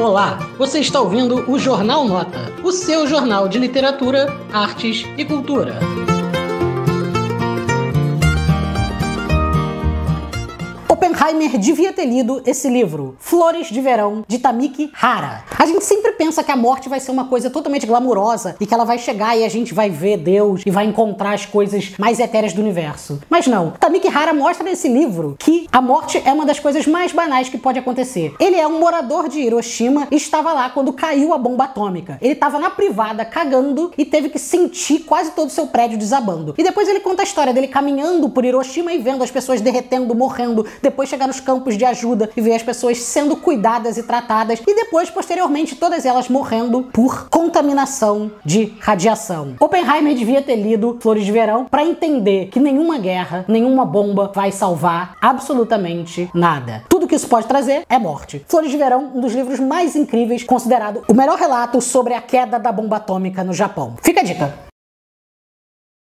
Olá, você está ouvindo o Jornal Nota, o seu jornal de literatura, artes e cultura. Oppenheimer devia ter lido esse livro, Flores de Verão, de Tamiki Hara. A gente sempre pensa que a morte vai ser uma coisa totalmente glamurosa e que ela vai chegar e a gente vai ver Deus e vai encontrar as coisas mais etéreas do universo. Mas não. Tamiki Hara mostra nesse livro que a morte é uma das coisas mais banais que pode acontecer. Ele é um morador de Hiroshima e estava lá quando caiu a bomba atômica. Ele estava na privada cagando e teve que sentir quase todo o seu prédio desabando. E depois ele conta a história dele caminhando por Hiroshima e vendo as pessoas derretendo, morrendo, depois chegar nos campos de ajuda e ver as pessoas sendo cuidadas e tratadas e depois, posteriormente, todas elas morrendo por contaminação de radiação. Oppenheimer devia ter lido Flores de Verão para entender que nenhuma guerra, nenhuma bomba vai salvar absolutamente nada. Tudo que isso pode trazer é morte. Flores de Verão, um dos livros mais incríveis, considerado o melhor relato sobre a queda da bomba atômica no Japão. Fica a dica.